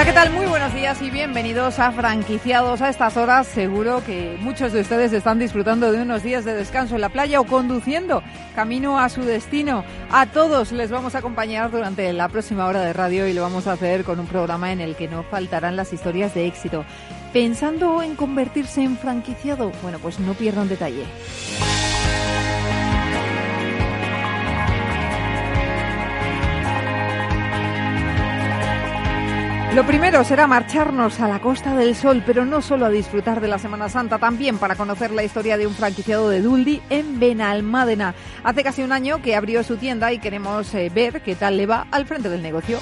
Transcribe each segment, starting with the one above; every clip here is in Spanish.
Hola, ¿qué tal? Muy buenos días y bienvenidos a Franquiciados. A estas horas seguro que muchos de ustedes están disfrutando de unos días de descanso en la playa o conduciendo camino a su destino. A todos les vamos a acompañar durante la próxima hora de radio y lo vamos a hacer con un programa en el que no faltarán las historias de éxito. ¿Pensando en convertirse en franquiciado? Bueno, pues no pierda un detalle. Lo primero será marcharnos a la Costa del Sol, pero no solo a disfrutar de la Semana Santa, también para conocer la historia de un franquiciado de Duldi en Benalmádena. Hace casi un año que abrió su tienda y queremos eh, ver qué tal le va al frente del negocio.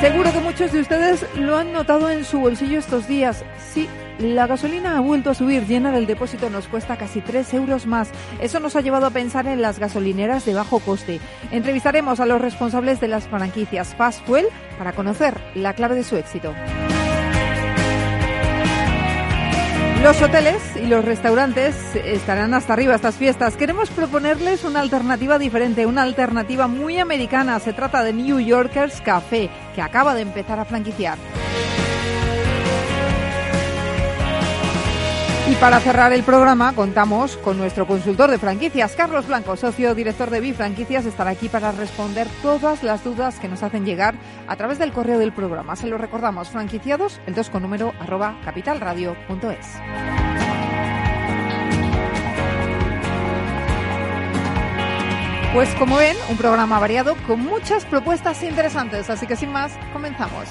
Seguro que muchos de ustedes lo han notado en su bolsillo estos días. Sí, la gasolina ha vuelto a subir. Llenar el depósito nos cuesta casi 3 euros más. Eso nos ha llevado a pensar en las gasolineras de bajo coste. Entrevistaremos a los responsables de las franquicias Fast Fuel para conocer la clave de su éxito. Los hoteles y los restaurantes estarán hasta arriba estas fiestas. Queremos proponerles una alternativa diferente, una alternativa muy americana. Se trata de New Yorkers Café, que acaba de empezar a franquiciar. Y para cerrar el programa contamos con nuestro consultor de franquicias, Carlos Blanco, socio director de Bifranquicias, estará aquí para responder todas las dudas que nos hacen llegar a través del correo del programa. Se lo recordamos, franquiciados, el 2 con número arroba capitalradio.es. Pues como ven, un programa variado con muchas propuestas interesantes, así que sin más, comenzamos.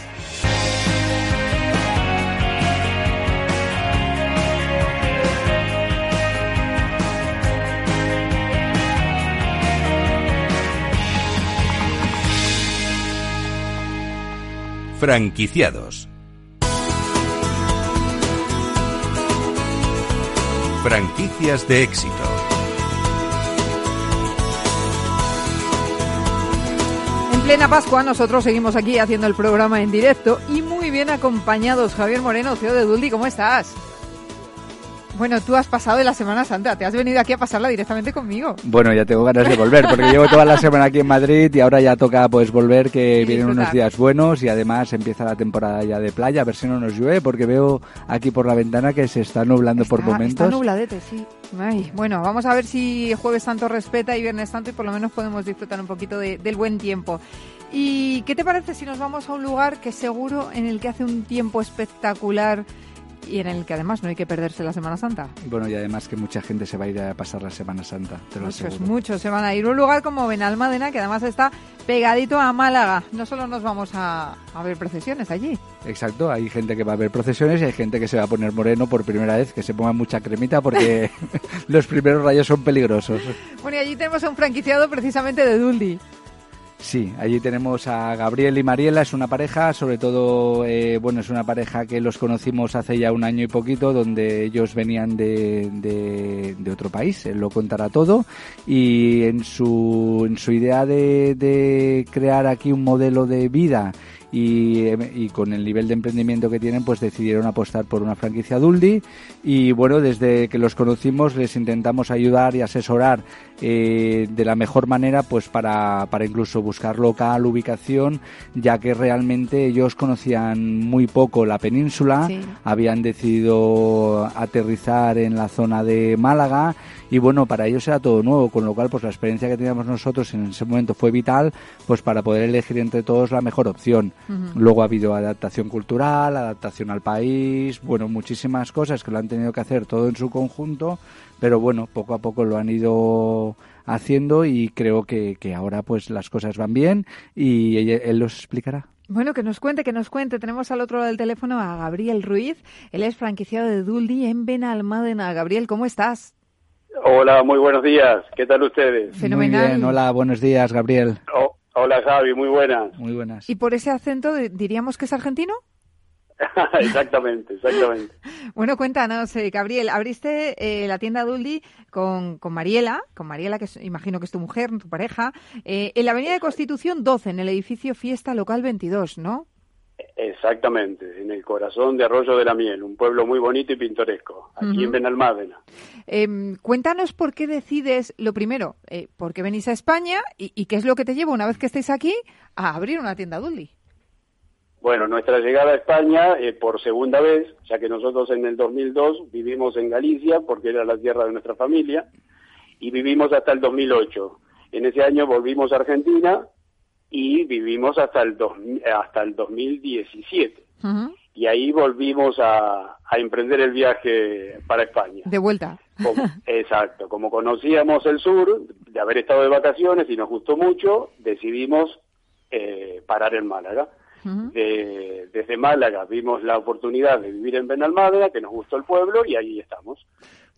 Franquiciados. Franquicias de éxito. En plena Pascua nosotros seguimos aquí haciendo el programa en directo y muy bien acompañados. Javier Moreno, CEO de Duldi, ¿cómo estás? Bueno, tú has pasado de la Semana Santa, te has venido aquí a pasarla directamente conmigo. Bueno, ya tengo ganas de volver, porque llevo toda la semana aquí en Madrid y ahora ya toca pues volver, que vienen unos días buenos y además empieza la temporada ya de playa, a ver si no nos llueve, porque veo aquí por la ventana que se está nublando por momentos. Está nubladete, sí. bueno, vamos a ver si Jueves Santo respeta y Viernes Santo y por lo menos podemos disfrutar un poquito del buen tiempo. ¿Y qué te parece si nos vamos a un lugar que seguro en el que hace un tiempo espectacular y en el que además no hay que perderse la Semana Santa. Bueno, y además que mucha gente se va a ir a pasar la Semana Santa, te lo Muchos, muchos se van a ir. Un lugar como Benalmádena, que además está pegadito a Málaga. No solo nos vamos a, a ver procesiones allí. Exacto, hay gente que va a ver procesiones y hay gente que se va a poner moreno por primera vez, que se ponga mucha cremita porque los primeros rayos son peligrosos. Bueno, y allí tenemos a un franquiciado precisamente de Duldi. Sí, allí tenemos a Gabriel y Mariela, es una pareja, sobre todo, eh, bueno, es una pareja que los conocimos hace ya un año y poquito, donde ellos venían de, de, otro país, él lo contará todo, y en su, en su idea de, de crear aquí un modelo de vida y, y, con el nivel de emprendimiento que tienen pues decidieron apostar por una franquicia Duldi y bueno desde que los conocimos les intentamos ayudar y asesorar eh, de la mejor manera pues para, para incluso buscar local, ubicación ya que realmente ellos conocían muy poco la península habían decidido aterrizar en la zona de Málaga y bueno, para ellos era todo nuevo, con lo cual pues la experiencia que teníamos nosotros en ese momento fue vital pues para poder elegir entre todos la mejor opción. Luego ha habido adaptación cultural, adaptación al país, bueno, muchísimas cosas que lo han tenido que hacer todo en su conjunto, pero bueno, poco a poco lo han ido haciendo y creo que, que ahora pues las cosas van bien y él, él los explicará. Bueno, que nos cuente, que nos cuente. Tenemos al otro lado del teléfono a Gabriel Ruiz. Él es franquiciado de Duldi en Benalmádena. Gabriel, ¿cómo estás? Hola, muy buenos días. ¿Qué tal ustedes? Fenomenal. Muy bien, hola, buenos días, Gabriel. Oh, hola, Javi, muy buenas. Muy buenas. ¿Y por ese acento di- diríamos que es argentino? exactamente, exactamente. Bueno, cuéntanos, eh, Gabriel, abriste eh, la tienda Duldi con, con Mariela, con Mariela, que es- imagino que es tu mujer, tu pareja, eh, en la Avenida de Constitución 12, en el edificio Fiesta Local 22, ¿no? Exactamente, en el corazón de Arroyo de la Miel, un pueblo muy bonito y pintoresco, aquí en Benalmádena. Em, cuéntanos por qué decides, lo primero, eh, por qué venís a España y, y qué es lo que te lleva, una vez que estéis aquí, a abrir una tienda Duldi. Bueno, nuestra llegada a España eh, por segunda vez, ya que nosotros en el 2002 vivimos en Galicia, porque era la tierra de nuestra familia, y vivimos hasta el 2008. En ese año volvimos a Argentina y vivimos hasta el, dos- hasta el 2017. Ujú. Y ahí volvimos a, a emprender el viaje para España. De vuelta. Como- exacto, como conocíamos el sur, de haber estado de vacaciones y nos gustó mucho, decidimos eh, parar en Málaga. De- desde Málaga vimos la oportunidad de vivir en Benalmádena, que nos gustó el pueblo y ahí estamos.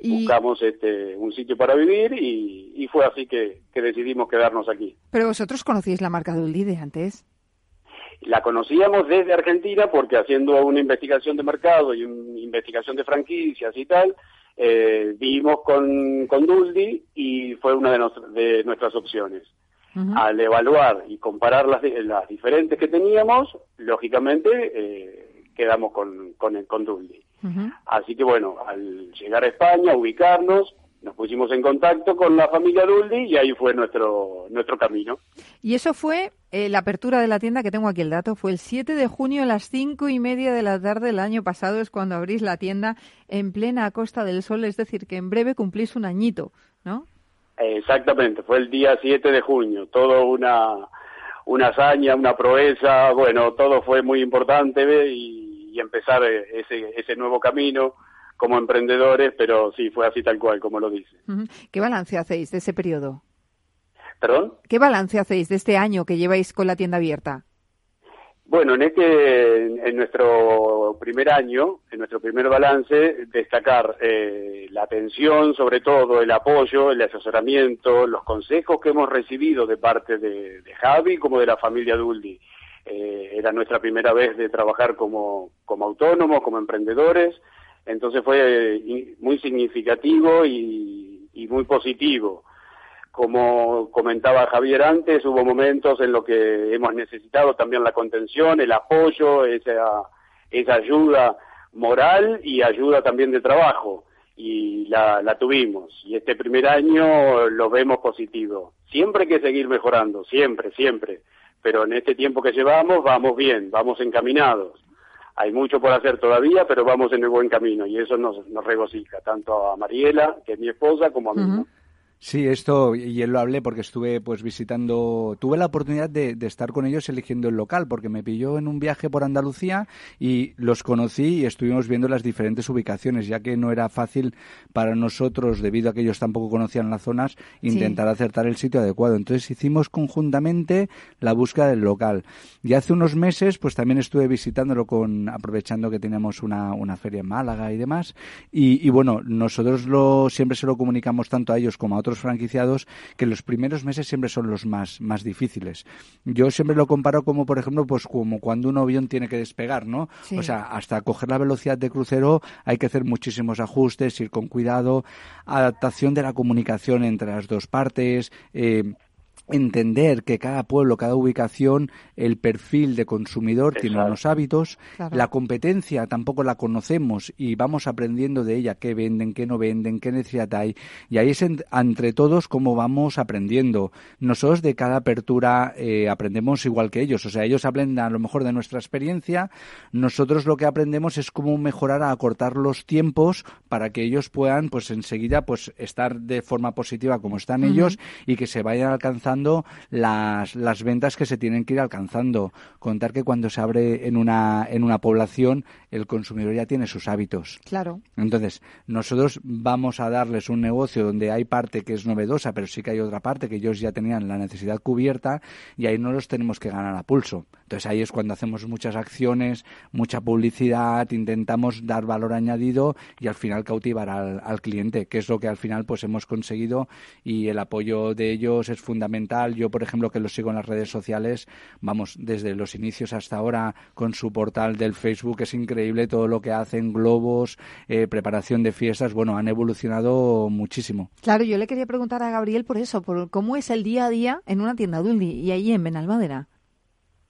Y- Buscamos este, un sitio para vivir y, y fue así que, que decidimos quedarnos aquí. Pero vosotros conocíais la marca Duldi de antes. La conocíamos desde Argentina porque haciendo una investigación de mercado y una investigación de franquicias y tal, eh, vimos con, con Duldi y fue una de, nos- de nuestras opciones. Al evaluar y comparar las, las diferentes que teníamos, lógicamente eh, quedamos con, con, con Duldi. Así que bueno, al llegar a España, ubicarnos, nos pusimos en contacto con la familia Duldi y ahí fue nuestro, nuestro camino. Y eso fue eh, la apertura de la tienda, que tengo aquí el dato, fue el 7 de junio a las cinco y media de la tarde del año pasado, es cuando abrís la tienda en plena Costa del Sol, es decir, que en breve cumplís un añito, ¿no? Exactamente, fue el día 7 de junio, todo una, una hazaña, una proeza, bueno, todo fue muy importante y, y empezar eh, ese, ese nuevo camino como emprendedores, pero sí, fue así tal cual, como lo dice. ¿Qué balance hacéis de ese periodo? ¿Perdón? ¿Qué balance hacéis de este año que lleváis con la tienda abierta? Bueno, en este, en nuestro primer año, en nuestro primer balance, destacar eh, la atención, sobre todo el apoyo, el asesoramiento, los consejos que hemos recibido de parte de, de Javi como de la familia Duldi. Eh, era nuestra primera vez de trabajar como, como autónomos, como emprendedores, entonces fue eh, muy significativo y, y muy positivo. Como comentaba Javier antes, hubo momentos en los que hemos necesitado también la contención, el apoyo, esa, esa ayuda moral y ayuda también de trabajo. Y la, la tuvimos. Y este primer año lo vemos positivo. Siempre hay que seguir mejorando, siempre, siempre. Pero en este tiempo que llevamos vamos bien, vamos encaminados. Hay mucho por hacer todavía, pero vamos en el buen camino y eso nos, nos regocija, tanto a Mariela, que es mi esposa, como a mí. Sí, esto, y él lo hablé porque estuve pues visitando, tuve la oportunidad de, de estar con ellos eligiendo el local, porque me pilló en un viaje por Andalucía y los conocí y estuvimos viendo las diferentes ubicaciones, ya que no era fácil para nosotros, debido a que ellos tampoco conocían las zonas, intentar acertar el sitio adecuado. Entonces hicimos conjuntamente la búsqueda del local. Y hace unos meses, pues también estuve visitándolo con, aprovechando que teníamos una, una feria en Málaga y demás. Y, y bueno, nosotros lo, siempre se lo comunicamos tanto a ellos como a otros franquiciados que los primeros meses siempre son los más, más difíciles. Yo siempre lo comparo como, por ejemplo, pues como cuando un avión tiene que despegar, ¿no? Sí. O sea, hasta coger la velocidad de crucero hay que hacer muchísimos ajustes, ir con cuidado, adaptación de la comunicación entre las dos partes, eh, entender que cada pueblo, cada ubicación, el perfil de consumidor tiene unos hábitos, Claro. la competencia tampoco la conocemos y vamos aprendiendo de ella qué venden, qué no venden, qué necesidad hay. Y ahí es en- entre todos cómo vamos aprendiendo. Nosotros de cada apertura eh, aprendemos igual que ellos, o sea, ellos aprenden a lo mejor de nuestra experiencia, nosotros lo que aprendemos es cómo mejorar a acortar los tiempos para que ellos puedan pues enseguida pues estar de forma positiva como están ellos y que se vayan alcanzando alcanzando las, las ventas que se tienen que ir alcanzando. Contar que cuando se abre en una, en una población, el consumidor ya tiene sus hábitos. Claro. Entonces, nosotros vamos a darles un negocio donde hay parte que es novedosa, pero sí que hay otra parte que ellos ya tenían la necesidad cubierta y ahí no los tenemos que ganar a pulso. Entonces ahí es cuando hacemos muchas acciones, mucha publicidad, intentamos dar valor añadido y al final cautivar al, al cliente, que es lo que al final pues hemos conseguido y el apoyo de ellos es fundamental. Yo, por ejemplo, que los sigo en las redes sociales, vamos, desde los inicios hasta ahora con su portal del Facebook, es increíble todo lo que hacen, globos, eh, preparación de fiestas, bueno, han evolucionado muchísimo. Claro, yo le quería preguntar a Gabriel por eso, por cómo es el día a día en una tienda Duldi y ahí en Benalmádena.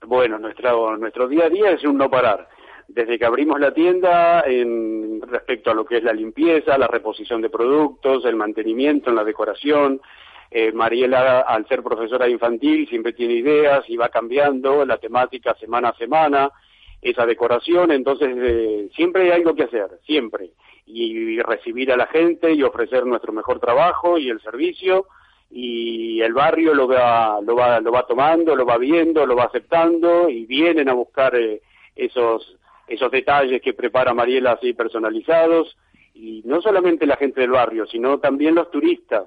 Bueno, nuestro, nuestro día a día es un no parar. Desde que abrimos la tienda, en respecto a lo que es la limpieza, la reposición de productos, el mantenimiento en la decoración, eh, Mariela, al ser profesora infantil, siempre tiene ideas y va cambiando la temática semana a semana, esa decoración, entonces eh, siempre hay algo que hacer, siempre. Y, recibir a la gente y ofrecer nuestro mejor trabajo y el servicio y el barrio lo va, lo va, lo va tomando, lo va viendo, lo va aceptando y vienen a buscar eh, esos, esos detalles que prepara Mariela así personalizados y no solamente la gente del barrio, sino también los turistas.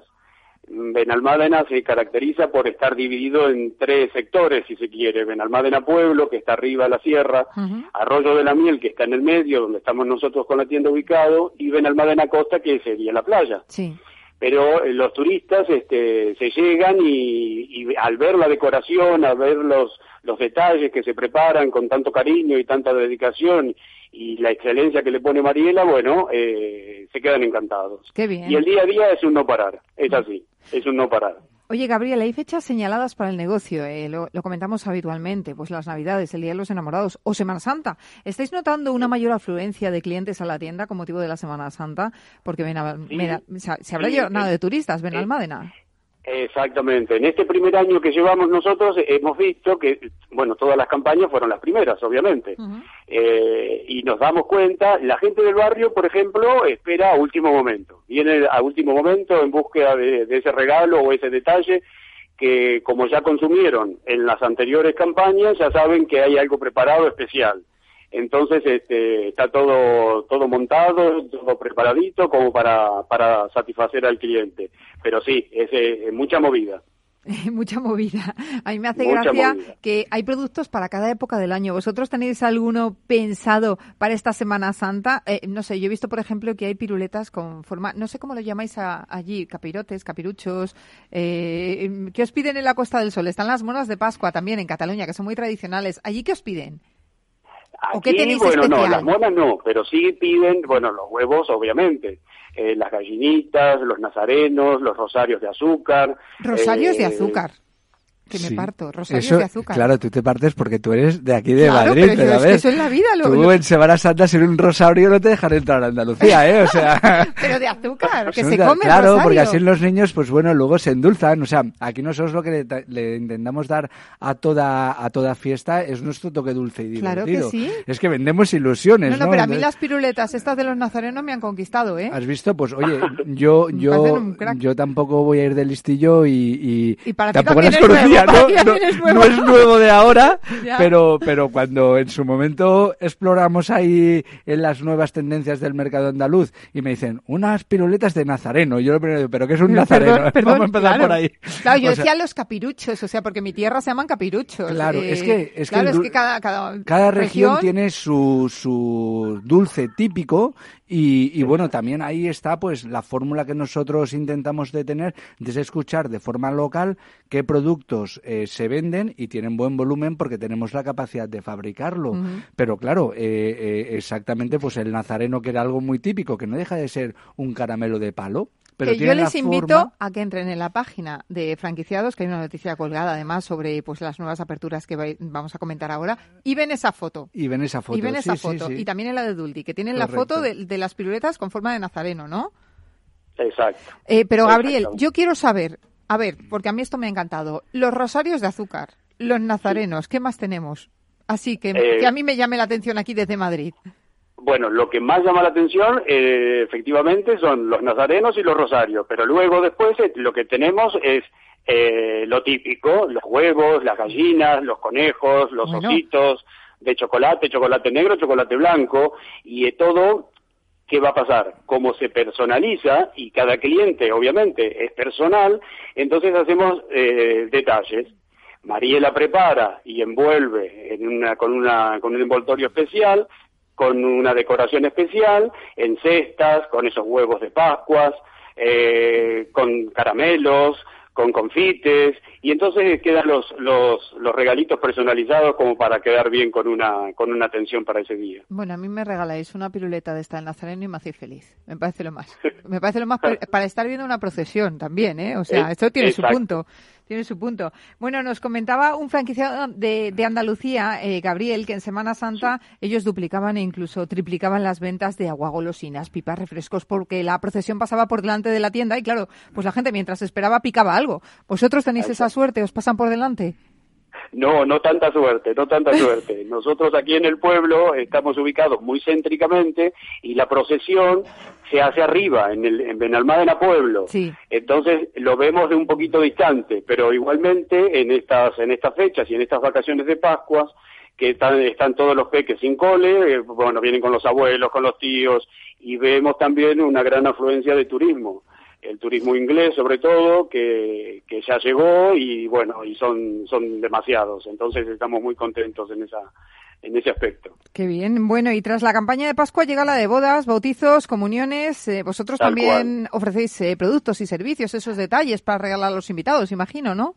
Benalmádena se caracteriza por estar dividido en tres sectores, si se quiere. Benalmádena Pueblo, que está arriba de la sierra, Arroyo de la Miel, que está en el medio, donde estamos nosotros con la tienda ubicado, y Benalmádena Costa, que sería la playa. Sí. Pero eh, los turistas este, se llegan y, y al ver la decoración, al ver los, los detalles que se preparan con tanto cariño y tanta dedicación y la excelencia que le pone Mariela, bueno, eh, se quedan encantados. Qué bien. Y el día a día es un no parar, es así, es un no parar. Oye, Gabriel, hay fechas señaladas para el negocio, eh, lo, lo, comentamos habitualmente, pues las Navidades, el Día de los Enamorados o Semana Santa. ¿Estáis notando una mayor afluencia de clientes a la tienda con motivo de la Semana Santa? Porque ven a, Sí, ven a- se, se habrá sí, llenado de turistas, ven eh, Almádena. Exactamente. En este primer año que llevamos nosotros hemos visto que, bueno, todas las campañas fueron las primeras, obviamente. Eh, y nos damos cuenta, la gente del barrio, por ejemplo, espera a último momento. Viene a último momento en búsqueda de, de ese regalo o ese detalle que, como ya consumieron en las anteriores campañas, ya saben que hay algo preparado especial. Entonces, este, está todo, todo montado, todo preparadito como para, para satisfacer al cliente. Pero sí, es mucha movida. Mucha movida. A mí me hace Mucha gracia movida. que hay productos para cada época del año. ¿Vosotros tenéis alguno pensado para esta Semana Santa? Eh, no sé, yo he visto, por ejemplo, que hay piruletas con forma, no sé cómo lo llamáis a- allí, capirotes, capiruchos. Eh, ¿Qué os piden en la Costa del Sol? Están las monas de Pascua también en Cataluña, que son muy tradicionales. ¿Allí qué os piden? ¿O qué Aquí, tenéis bueno, no, las monas no, pero sí piden, bueno, los huevos, obviamente, eh, las gallinitas, los nazarenos, los rosarios de azúcar. Rosarios de eh, azúcar. Que me Sí. parto. Rosarios Eso, de azúcar. Claro, tú te partes porque tú eres de aquí de Claro, Madrid, pero yo pero es que ves, eso en la vida lo- tú lo- en Semana Santa sin un rosario no te dejan entrar a Andalucía, ¿eh? O sea... Pero de azúcar, que Son se come Claro, rosario. porque así los niños, pues bueno, luego se endulzan. O sea, aquí nosotros lo que le, ta- le intentamos dar a toda a toda fiesta es nuestro toque dulce y Claro que divertido. sí. Es que vendemos ilusiones, No, ¿no? no, pero a mí las piruletas estas de los nazarenos me han conquistado, ¿eh? ¿Has visto? Pues oye, yo yo yo tampoco voy a ir de listillo y, y, Y para ti tampoco las es ¿no? es nuevo. no es nuevo de ahora, Ya. pero pero cuando en su momento exploramos ahí en las nuevas tendencias del mercado andaluz y me dicen unas piruletas de nazareno, yo lo primero digo, pero ¿qué es un nazareno? Perdón, perdón, Vamos a empezar claro. por ahí. Claro, yo O sea, decía los capiruchos, o sea, porque mi tierra se llaman capiruchos. Claro, eh, es que- es que claro, es que cada, cada, Cada región tiene su, su dulce típico y, y bueno, también ahí está pues la fórmula que nosotros intentamos de tener, de escuchar de forma local qué productos eh, se venden y tienen buen volumen porque tenemos la capacidad de fabricarlo. Pero claro, eh, eh, exactamente pues el nazareno que era algo muy típico, que no deja de ser un caramelo de palo. Pero que yo les invito forma- a que entren en la página de franquiciados, que hay una noticia colgada además sobre pues las nuevas aperturas que vamos a comentar ahora, y ven esa foto. Y ven esa foto. y ven esa sí, foto. sí. Y también en la de Duldi, que tienen la foto de, de las piruletas con forma de nazareno, ¿no? Exacto. Eh, pero Gabriel, Exacto. yo quiero saber, a ver, porque a mí esto me ha encantado, los rosarios de azúcar, los nazarenos, ¿qué más tenemos? Así que, Eh, que a mí me llame la atención aquí desde Madrid. Bueno, lo que más llama la atención, eh, efectivamente, son los nazarenos y los rosarios, pero luego después eh, lo que tenemos es eh, lo típico, los huevos, las gallinas, los conejos, los ositos de chocolate, chocolate negro, chocolate blanco, y todo ¿qué va a pasar? Como se personaliza y cada cliente obviamente es personal, entonces hacemos eh, detalles. Mariela prepara y envuelve en una, con, una, con un envoltorio especial, con una decoración especial, en cestas, con esos huevos de Pascuas, eh, con caramelos, con confites, y entonces quedan los, los, los regalitos personalizados como para quedar bien con una, con una atención para ese día. Bueno, a mí me regaláis una piruleta de esta en Nazareno y me hacéis feliz. Me parece lo más. Me parece lo más para estar viendo una procesión también, ¿eh? O sea, esto tiene su punto tiene su punto. Bueno, nos comentaba un franquiciado de, de Andalucía, eh, Gabriel, que en Semana Santa ellos duplicaban e incluso triplicaban las ventas de agua golosinas, pipas, refrescos, porque la procesión pasaba por delante de la tienda y claro, pues la gente mientras esperaba picaba algo. ¿Vosotros tenéis esa suerte? ¿Os pasan por delante? No, no tanta suerte, no tanta suerte. Nosotros aquí en el pueblo estamos ubicados muy céntricamente y la procesión se hace arriba, en, el, en Benalmádena Pueblo. Sí. Entonces lo vemos de un poquito distante, pero igualmente en estas, en estas fechas y en estas vacaciones de Pascuas, que están, están todos los peques sin cole, eh, bueno, vienen con los abuelos, con los tíos, y vemos también una gran afluencia de turismo el turismo inglés sobre todo, que, que ya llegó y bueno, y son, son demasiados. Entonces estamos muy contentos en esa, en ese aspecto. Qué bien. Bueno, y tras la campaña de Pascua llega la de bodas, bautizos, comuniones. Eh, vosotros también ofrecéis eh, productos y servicios, esos detalles para regalar a los invitados, imagino, ¿no?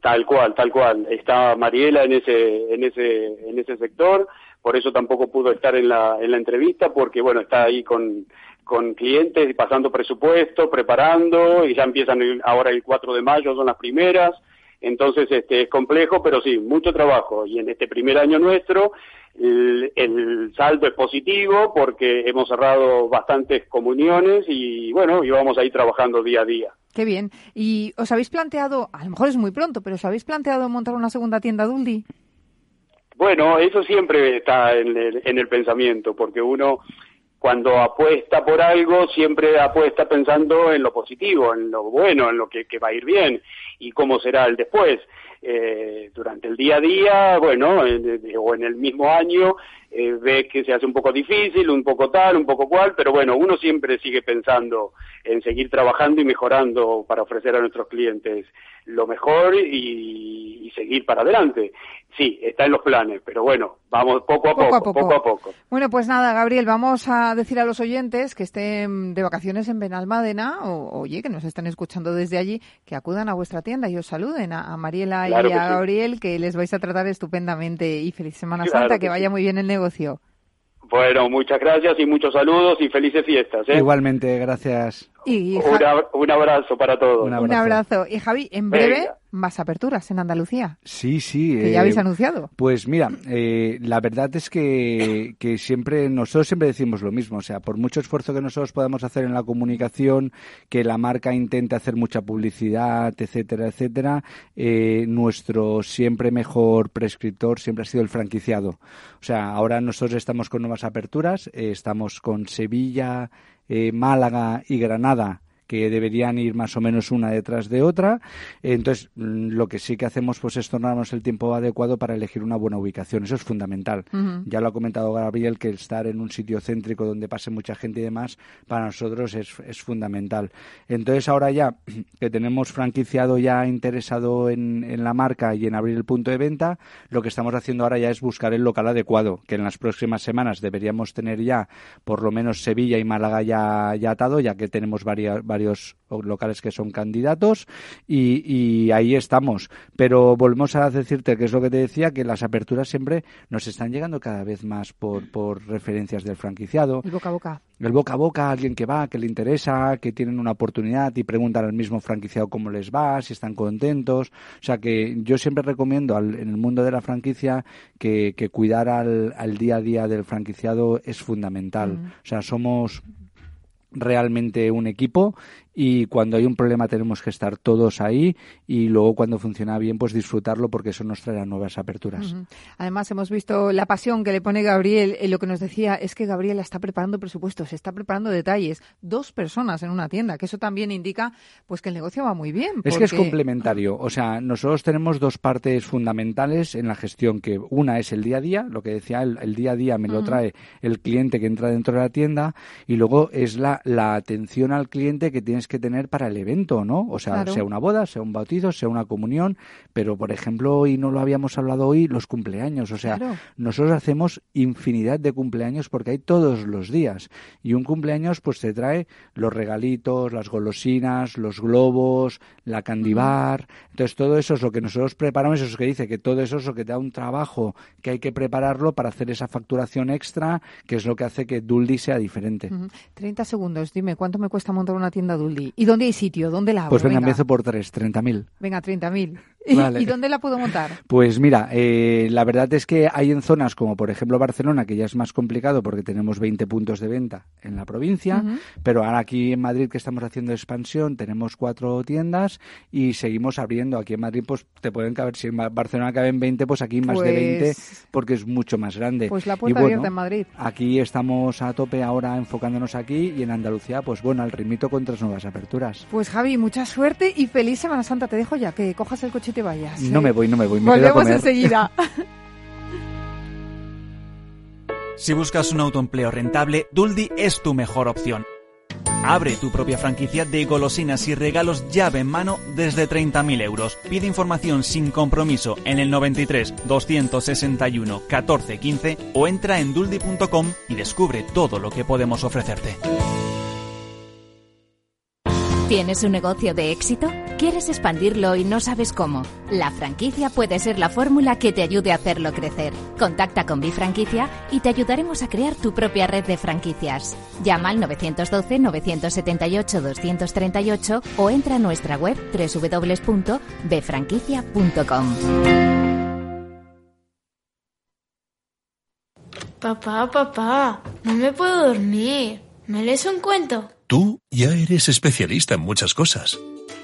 Tal cual, tal cual. Está Mariela en ese, en ese, en ese sector. Por eso tampoco pudo estar en la, en la entrevista, porque bueno, está ahí con, con clientes y pasando presupuesto, preparando, y ya empiezan ahora el 4 de mayo, son las primeras. Entonces, este, es complejo, pero sí, mucho trabajo. Y en este primer año nuestro, el, saldo es positivo porque hemos cerrado bastantes comuniones y, bueno, y vamos a ir trabajando día a día. Qué bien. ¿Y os habéis planteado, a lo mejor es muy pronto, pero os habéis planteado montar una segunda tienda Duldi? Bueno, eso siempre está en el, en el pensamiento, porque uno cuando apuesta por algo, siempre apuesta pensando en lo positivo, en lo bueno, en lo que, va a ir bien y cómo será el después. Eh, durante el día a día, bueno, o en el mismo año, eh, ve que se hace un poco difícil, un poco tal, un poco cual, pero bueno, uno siempre sigue pensando en seguir trabajando y mejorando para ofrecer a nuestros clientes lo mejor y seguir para adelante. Sí, está en los planes, pero bueno, vamos poco a poco, poco a poco. Bueno, pues nada, Gabriel, vamos a decir a los oyentes que estén de vacaciones en Benalmádena o, oye, que nos estén escuchando desde allí, que acudan a vuestra tienda y os saluden a, Mariela y a Gabriel, que les vais a tratar estupendamente. Y feliz Semana Santa, que, vaya muy bien el negocio. Bueno, muchas gracias y muchos saludos y felices fiestas. ¿eh? Igualmente, gracias. Y, un, abrazo para todos. Un abrazo. Y Javi, en breve más aperturas en Andalucía. Sí, sí. Que ya habéis eh, anunciado. Pues mira, eh, la verdad es que, que, siempre, nosotros siempre decimos lo mismo. O sea, por mucho esfuerzo que nosotros podamos hacer en la comunicación, que la marca intente hacer mucha publicidad, etcétera, etcétera, eh, nuestro siempre mejor prescriptor siempre ha sido el franquiciado. O sea, ahora nosotros estamos con nuevas aperturas, estamos con Sevilla, Málaga y Granada que deberían ir más o menos una detrás de otra. Entonces, mm, lo que sí que hacemos pues es tornarnos el tiempo adecuado para elegir una buena ubicación. Eso es fundamental. Ya lo ha comentado Gabriel, que estar en un sitio céntrico donde pase mucha gente y demás, para nosotros es, es fundamental. Entonces, ahora ya que tenemos franquiciado ya interesado en, en la marca y en abrir el punto de venta, lo que estamos haciendo ahora ya es buscar el local adecuado, que en las próximas semanas deberíamos tener ya por lo menos Sevilla y Málaga ya, ya atado, ya que tenemos varias varios locales que son candidatos y, ahí estamos. Pero volvemos a decirte que es lo que te decía, que las aperturas siempre nos están llegando cada vez más por, por referencias del franquiciado. El boca a boca. El boca a boca, alguien que va, que le interesa, que tienen una oportunidad y preguntan al mismo franquiciado cómo les va, si están contentos. O sea que yo siempre recomiendo en el mundo de la franquicia que, cuidar al, día a día del franquiciado es fundamental. O sea, somos realmente un equipo y cuando hay un problema tenemos que estar todos ahí y luego cuando funciona bien pues disfrutarlo porque eso nos traerá nuevas aperturas. Además hemos visto la pasión que le pone Gabriel. En lo que nos decía es que Gabriel está preparando presupuestos, está preparando detalles. Dos personas en una tienda, que eso también indica pues que el negocio va muy bien. Es que es complementario. O sea, nosotros tenemos dos partes fundamentales en la gestión, que una es el día a día, lo que decía, el, día a día me lo trae el cliente que entra dentro de la tienda y luego es la, la atención al cliente que tienes que tener para el evento, ¿no? O sea, sea una boda, sea un bautizo, sea una comunión, pero por ejemplo, hoy no lo habíamos hablado hoy, los cumpleaños. O sea, nosotros hacemos infinidad de cumpleaños porque hay todos los días. Y un cumpleaños pues te trae los regalitos, las golosinas, los globos, la candibar. Entonces todo eso es lo que nosotros preparamos, eso es que dice que todo eso es lo que te da un trabajo que hay que prepararlo para hacer esa facturación extra, que es lo que hace que Duldi sea diferente. 30 segundos, dime, ¿cuánto me cuesta montar una tienda Duldi? ¿Y dónde hay sitio? ¿Dónde la hago? Pues venga, empiezo por tres, 30.000. Venga, 30.000. ¿Y dónde la puedo montar? Pues mira, eh, la verdad es que hay en zonas como por ejemplo Barcelona, que ya es más complicado porque tenemos 20 puntos de venta en la provincia, pero ahora aquí en Madrid que estamos haciendo expansión tenemos cuatro tiendas y seguimos abriendo. Aquí en Madrid pues te pueden caber, si en Barcelona caben 20, pues aquí más de 20 pues porque es mucho más grande. Pues la puerta abierta en Madrid. Aquí estamos a tope ahora enfocándonos aquí y en Andalucía pues bueno, al ritmito con tres nuevas aperturas. Pues Javi, mucha suerte y feliz Semana Santa. Te dejo ya, que cojas el coche te vayas. No me voy, no me voy. Me Volvemos enseguida. Si buscas un autoempleo rentable, Duldi es tu mejor opción. Abre tu propia franquicia de golosinas y regalos llave en mano desde 30.000 euros. Pide información sin compromiso en el 93 261 14 15 o entra en duldi.com y descubre todo lo que podemos ofrecerte. ¿Tienes un negocio de éxito? ¿Quieres expandirlo y no sabes cómo? La franquicia puede ser la fórmula que te ayude a hacerlo crecer. Contacta con Bifranquicia y te ayudaremos a crear tu propia red de franquicias. Llama al 912-978-238 o entra a nuestra web www.bfranquicia.com. Papá, papá, no me puedo dormir. ¿Me lees un cuento? Tú ya eres especialista en muchas cosas.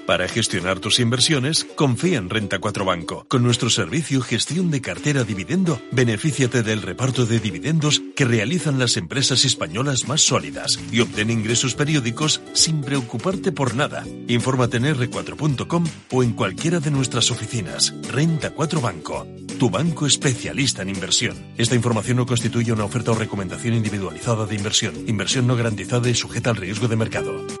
Para gestionar tus inversiones, confía en Renta 4 Banco. Con nuestro servicio Gestión de Cartera Dividendo, benefíciate del reparto de dividendos que realizan las empresas españolas más sólidas y obtén ingresos periódicos sin preocuparte por nada. Infórmate en r4.com o en cualquiera de nuestras oficinas. Renta 4 Banco, tu banco especialista en inversión. Esta información no constituye una oferta o recomendación individualizada de inversión. Inversión no garantizada y sujeta al riesgo de mercado.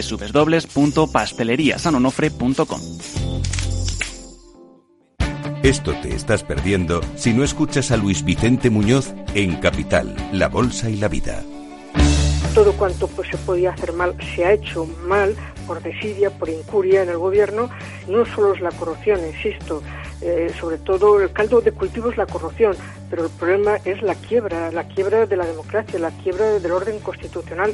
www.pasteleriasanonofre.com. Esto te estás perdiendo si no escuchas a Luis Vicente Muñoz en Capital, La Bolsa y la Vida. Todo cuanto pues, se podía hacer mal se ha hecho mal por desidia, por incuria en el gobierno. No solo es la corrupción, insisto, eh, sobre todo el caldo de cultivo es la corrupción, pero el problema es la quiebra, la quiebra de la democracia, la quiebra del orden constitucional.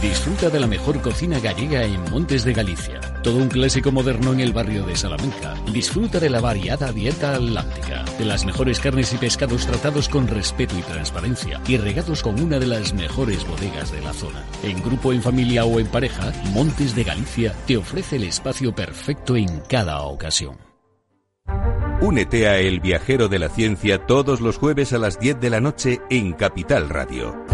Disfruta de la mejor cocina gallega en Montes de Galicia. Todo un clásico moderno en el barrio de Salamanca. Disfruta de la variada dieta atlántica, de las mejores carnes y pescados tratados con respeto y transparencia y regados con una de las mejores bodegas de la zona. En grupo, en familia o en pareja, Montes de Galicia te ofrece el espacio perfecto en cada ocasión. Únete a El Viajero de la Ciencia todos los jueves a las 10 de la noche en Capital Radio.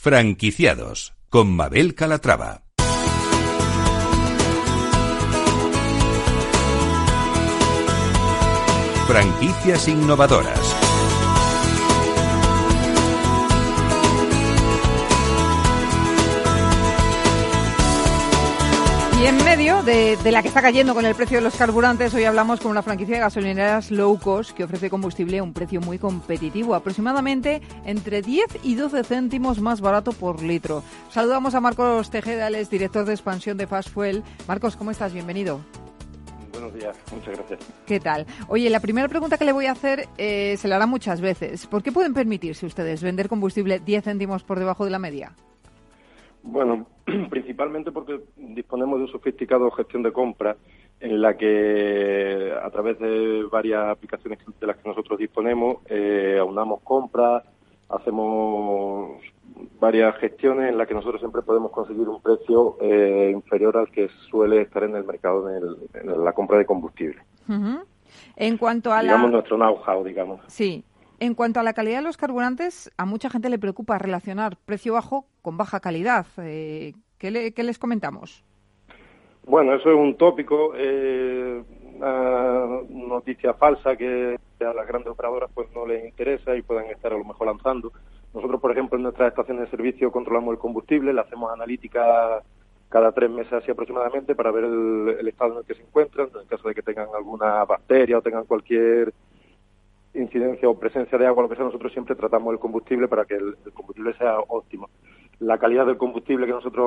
Franquiciados con Mabel Calatrava. Franquicias innovadoras. De, de, la que está cayendo con el precio de los carburantes, hoy hablamos con una franquicia de gasolineras low cost que ofrece combustible a un precio muy competitivo, aproximadamente entre 10 y 12 céntimos más barato por litro. Saludamos a Marcos Tejeda, es director de expansión de Fast Fuel. Marcos, ¿cómo estás? Bienvenido. Buenos días, muchas gracias. ¿Qué tal? Oye, la primera pregunta que le voy a hacer eh, se la hará muchas veces. ¿Por qué pueden permitirse ustedes vender combustible 10 céntimos por debajo de la media? Bueno, principalmente porque disponemos de un sofisticado gestión de compra en la que a través de varias aplicaciones de las que nosotros disponemos eh, aunamos compras, hacemos varias gestiones en las que nosotros siempre podemos conseguir un precio eh, inferior al que suele estar en el mercado en, el, en la compra de combustible. Uh -huh. En cuanto a digamos la... nuestro know-how, digamos. Sí. En cuanto a la calidad de los carburantes, a mucha gente le preocupa relacionar precio bajo con baja calidad. Eh, ¿qué, le, ¿qué, les comentamos? Bueno, eso es un tópico, eh, una noticia falsa que a las grandes operadoras pues no les interesa y puedan estar a lo mejor lanzando. Nosotros, por ejemplo, en nuestras estaciones de servicio controlamos el combustible, le hacemos analítica cada tres meses así aproximadamente para ver el, el estado en el que se encuentran, en caso de que tengan alguna bacteria o tengan cualquier incidencia o presencia de agua, lo que sea, nosotros siempre tratamos el combustible para que el, combustible sea óptimo. La calidad del combustible que nosotros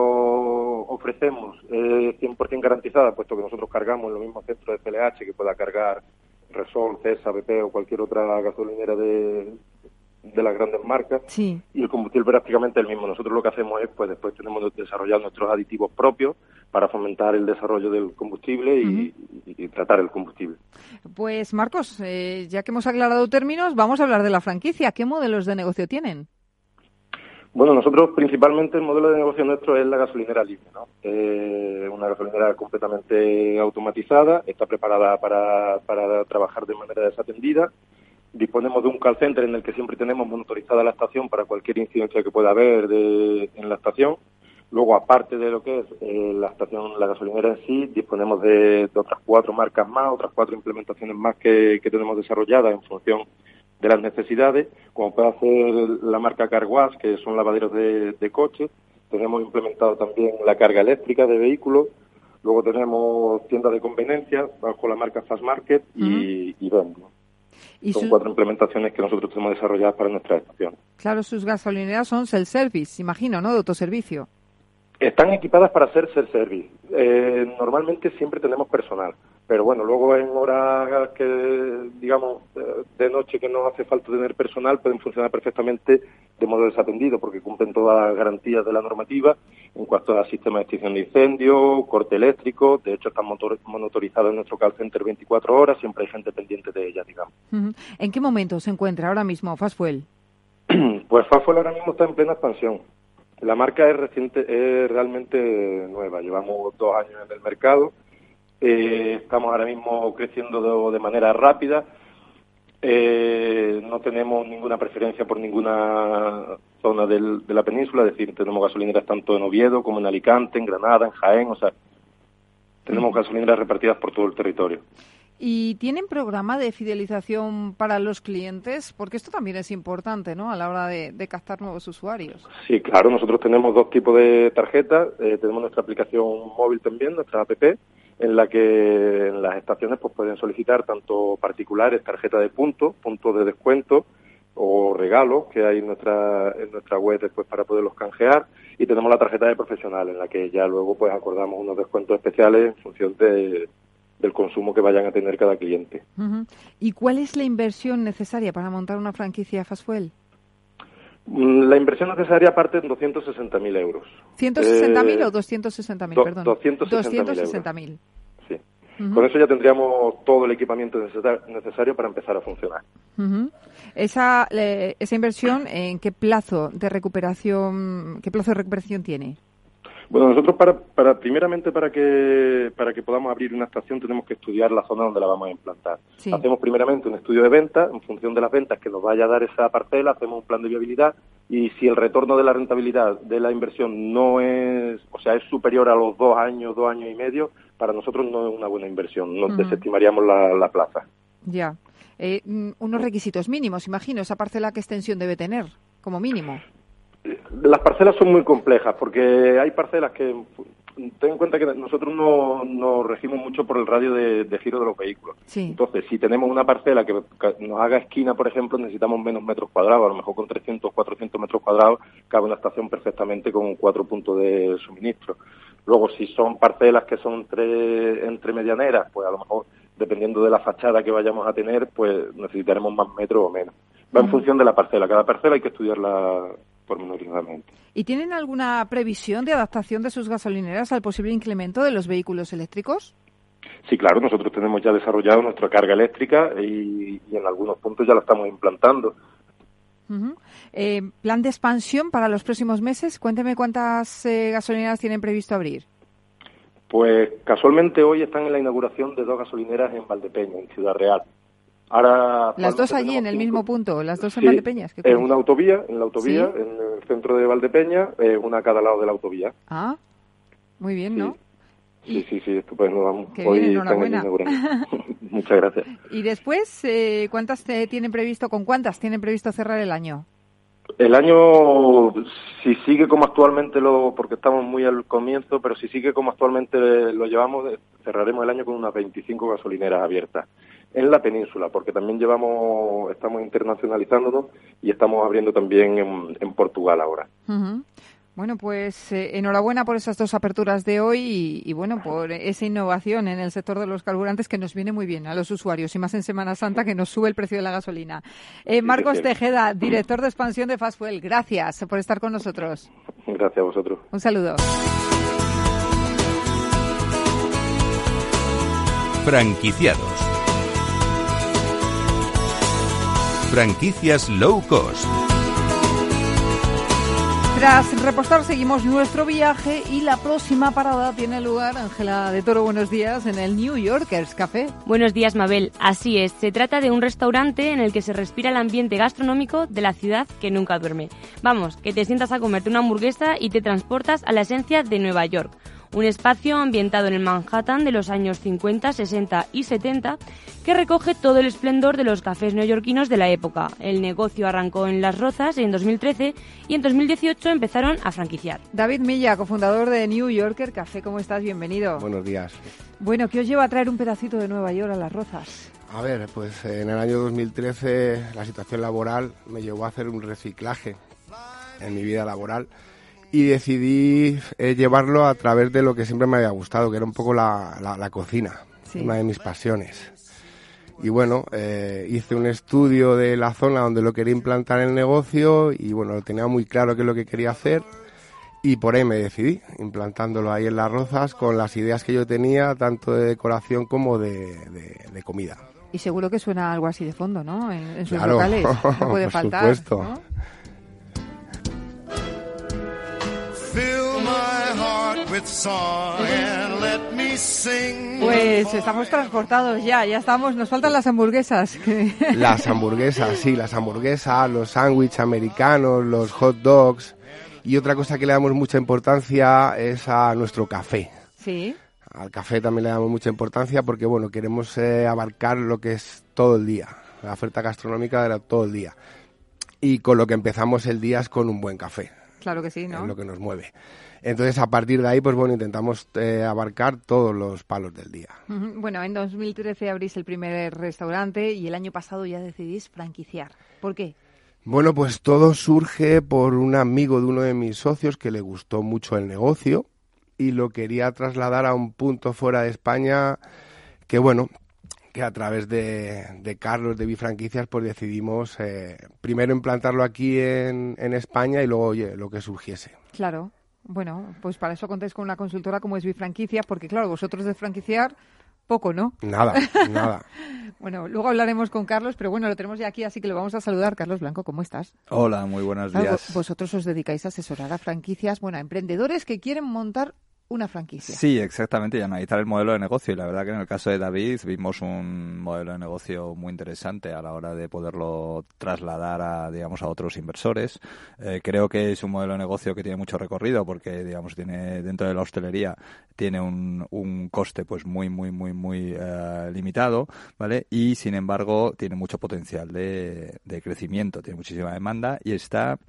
ofrecemos es 100% garantizada, puesto que nosotros cargamos en los mismos centros de CLH que pueda cargar Resol, CESA, BP o cualquier otra gasolinera de, de las grandes marcas sí. y el combustible prácticamente el mismo. Nosotros lo que hacemos es, pues después tenemos desarrollado nuestros aditivos propios para fomentar el desarrollo del combustible y, uh -huh. y, y tratar el combustible. Pues Marcos, eh, ya que hemos aclarado términos, vamos a hablar de la franquicia. ¿Qué modelos de negocio tienen? Bueno, nosotros principalmente el modelo de negocio nuestro es la gasolinera libre, ¿no? Eh, una gasolinera completamente automatizada, está preparada para, para trabajar de manera desatendida. Disponemos de un call center en el que siempre tenemos monitorizada la estación para cualquier incidencia que pueda haber de, en la estación. Luego, aparte de lo que es eh, la estación, la gasolinera en sí, disponemos de, de, otras cuatro marcas más, otras cuatro implementaciones más que, que tenemos desarrolladas en función de las necesidades, como puede hacer la marca Carwash, que son lavaderos de, de coches. Tenemos implementado también la carga eléctrica de vehículos. Luego tenemos tiendas de conveniencia bajo la marca Fast Market y, uh -huh. y Venmo. ¿Y son su... cuatro implementaciones que nosotros tenemos desarrolladas para nuestra estación. Claro, sus gasolineras son self-service, imagino, ¿no? De autoservicio. Están equipadas para hacer self-service. Eh, normalmente siempre tenemos personal, pero bueno, luego en horas que, digamos, de noche que no hace falta tener personal, pueden funcionar perfectamente de modo desatendido, porque cumplen todas las garantías de la normativa en cuanto a sistema de extinción de incendio, corte eléctrico. De hecho, están monitorizados en nuestro call center 24 horas, siempre hay gente pendiente de ellas, digamos. ¿En qué momento se encuentra ahora mismo Fastfuel? pues Fastfuel ahora mismo está en plena expansión. La marca es reciente, es realmente nueva. Llevamos dos años en el mercado. Eh, estamos ahora mismo creciendo de, de manera rápida. Eh, no tenemos ninguna preferencia por ninguna zona del, de la península, es decir, tenemos gasolineras tanto en Oviedo como en Alicante, en Granada, en Jaén, o sea, tenemos gasolineras repartidas por todo el territorio. ¿Y tienen programa de fidelización para los clientes? Porque esto también es importante, ¿no? A la hora de, captar nuevos usuarios. Sí, claro. Nosotros tenemos dos tipos de tarjetas. Eh, tenemos nuestra aplicación móvil también, nuestra app, en la que en las estaciones pues pueden solicitar tanto particulares tarjeta de puntos, puntos de descuento o regalos que hay en nuestra en nuestra web después para poderlos canjear y tenemos la tarjeta de profesional en la que ya luego pues acordamos unos descuentos especiales en función de, del consumo que vayan a tener cada cliente. ¿Y cuál es la inversión necesaria para montar una franquicia Fastwell? Mm, la inversión necesaria parte en 260.000 euros. ¿160.000 o 260.000? Do, perdón. 260.000 Sí. Con eso ya tendríamos todo el equipamiento necesario para empezar a funcionar. esa, esa inversión, ¿en qué plazo de recuperación, qué plazo de recuperación tiene? Bueno, nosotros para, para primeramente para que para que podamos abrir una estación tenemos que estudiar la zona donde la vamos a implantar. Hacemos primeramente un estudio de venta, en función de las ventas que nos vaya a dar esa parcela, hacemos un plan de viabilidad y si el retorno de la rentabilidad de la inversión no es, o sea, es superior a los dos años, dos años y medio, para nosotros no es una buena inversión, nos desestimaríamos la, la plaza. Ya. Eh, mm, unos requisitos mínimos, imagino, esa parcela qué extensión debe tener, como mínimo. Las parcelas son muy complejas porque hay parcelas que ten en cuenta que nosotros no nos regimos mucho por el radio de, giro de los vehículos. Entonces, si tenemos una parcela que nos haga esquina, por ejemplo, necesitamos menos metros cuadrados. A lo mejor con 300, 400 metros cuadrados cabe una estación perfectamente con cuatro puntos de suministro. Luego, si son parcelas que son entre, entre medianeras, pues a lo mejor, dependiendo de la fachada que vayamos a tener, pues necesitaremos más metros o menos. Va en función de la parcela. Cada parcela hay que estudiarla ¿Y tienen alguna previsión de adaptación de sus gasolineras al posible incremento de los vehículos eléctricos? Sí, claro, nosotros tenemos ya desarrollado nuestra carga eléctrica y, en algunos puntos ya la estamos implantando. Eh, ¿Plan de expansión para los próximos meses? Cuénteme cuántas eh, gasolineras tienen previsto abrir. Pues casualmente hoy están en la inauguración de dos gasolineras en Valdepeña, en Ciudad Real. Ahora, las dos allí en el mismo punto, las dos en Valdepeñas. En una autovía, en la autovía, en el centro de Valdepeña, eh, una a cada lado de la autovía. Ah, muy bien, ¿no? Sí, sí, sí, estupendo. Vamos. Hoy enhorabuena. Muchas gracias. Y después, eh, ¿cuántas tienen previsto, con cuántas tienen previsto cerrar el año? El año, si sigue como actualmente lo, porque estamos muy al comienzo, pero si sigue como actualmente lo llevamos, cerraremos el año con unas 25 gasolineras abiertas en la península, porque también llevamos, estamos internacionalizándonos y estamos abriendo también en, Portugal ahora. Bueno, pues eh, enhorabuena por esas dos aperturas de hoy y, bueno, por esa innovación en el sector de los carburantes que nos viene muy bien a los usuarios y más en Semana Santa que nos sube el precio de la gasolina. Eh, Marcos Tejeda, director de expansión de Fastwell, gracias por estar con nosotros. Gracias a vosotros. Un saludo. Franquiciados Franquicias low cost. Tras repostar seguimos nuestro viaje y la próxima parada tiene lugar, Ángela de Toro, buenos días, en el New Yorkers Café. Buenos días, Mabel. Así es, se trata de un restaurante en el que se respira el ambiente gastronómico de la ciudad que nunca duerme. Vamos, que te sientas a comerte una hamburguesa y te transportas a la esencia de Nueva York un espacio ambientado en el Manhattan de los años 50, 60 y 70 que recoge todo el esplendor de los cafés neoyorquinos de la época. El negocio arrancó en Las Rozas en 2013 y en 2018 empezaron a franquiciar. David Milla, cofundador de New Yorker Café, ¿cómo estás? Bienvenido. Buenos días. Bueno, ¿qué os lleva a traer un pedacito de Nueva York a Las Rozas? A ver, pues en el año 2013 la situación laboral me llevó a hacer un reciclaje en mi vida laboral y decidí eh, llevarlo a través de lo que siempre me había gustado, que era un poco la, la, cocina, una de mis pasiones. Y bueno, eh, hice un estudio de la zona donde lo quería implantar el negocio y bueno, lo tenía muy claro qué es lo que quería hacer y por ahí me decidí, implantándolo ahí en las rozas con las ideas que yo tenía, tanto de decoración como de, de, comida. Y seguro que suena algo así de fondo, ¿no? En, sus locales. No puede por faltar. Supuesto. Pues estamos transportados ya, ya estamos, nos faltan las hamburguesas. Las hamburguesas, sí, las hamburguesas, los sándwiches americanos, los hot dogs. Y otra cosa que le damos mucha importancia es a nuestro café. Sí. Al café también le damos mucha importancia porque, bueno, queremos eh, abarcar lo que es todo el día, la oferta gastronómica de todo el día. Y con lo que empezamos el día es con un buen café. Claro que sí, ¿no? Es lo que nos mueve. Entonces, a partir de ahí, pues bueno, intentamos eh, abarcar todos los palos del día. Bueno, en 2013 abrís el primer restaurante y el año pasado ya decidís franquiciar. ¿Por qué? Bueno, pues todo surge por un amigo de uno de mis socios que le gustó mucho el negocio y lo quería trasladar a un punto fuera de España que, bueno, que a través de, Carlos de Bifranquicias pues decidimos eh, primero implantarlo aquí en, en España y luego, oye, lo que surgiese. Claro. Bueno, pues para eso contáis con una consultora como es Bifranquicias, porque claro, vosotros de franquiciar poco, ¿no? Nada, nada. bueno, luego hablaremos con Carlos, pero bueno, lo tenemos ya aquí, así que lo vamos a saludar. Carlos Blanco, ¿cómo estás? Hola, muy buenos días. Vosotros os dedicáis a asesorar a franquicias, bueno, a emprendedores que quieren montar una franquicia. Sí, exactamente, y analizar el modelo de negocio. Y la verdad que en el caso de David vimos un modelo de negocio muy interesante a la hora de poderlo trasladar a, digamos, a otros inversores. Eh, creo que es un modelo de negocio que tiene mucho recorrido porque, digamos, tiene dentro de la hostelería tiene un, un coste pues muy, muy, muy, muy eh, limitado, ¿vale? Y sin embargo tiene mucho potencial de, de crecimiento, tiene muchísima demanda y está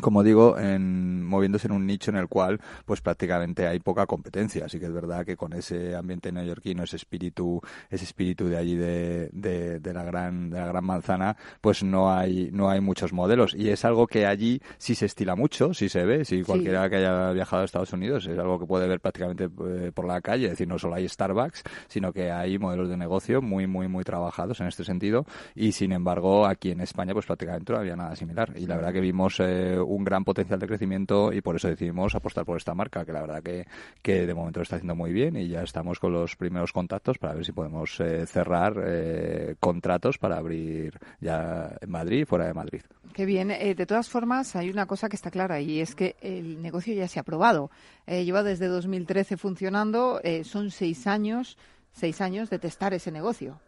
como digo, en, moviéndose en un nicho en el cual pues prácticamente hay poca competencia. Así que es verdad que con ese ambiente neoyorquino, ese espíritu, ese espíritu de allí de, de, la gran, de la gran manzana, pues no hay, no hay muchos modelos. Y es algo que allí sí se estila mucho, sí se ve, si cualquiera que haya viajado a Estados Unidos es algo que puede ver prácticamente eh, por la calle. Es decir, no solo hay Starbucks, sino que hay modelos de negocio muy, muy, muy trabajados en este sentido. Y sin embargo, aquí en España, pues prácticamente no había nada similar. Y la verdad que vimos eh, un gran potencial de crecimiento y por eso decidimos apostar por esta marca, que la verdad que, que de momento lo está haciendo muy bien y ya estamos con los primeros contactos para ver si podemos eh, cerrar eh, contratos para abrir ya en Madrid y fuera de Madrid. Qué bien. Eh, de todas formas, hay una cosa que está clara y es que el negocio ya se ha aprobado. lleva desde 2013 funcionando, son seis años seis años de testar ese negocio.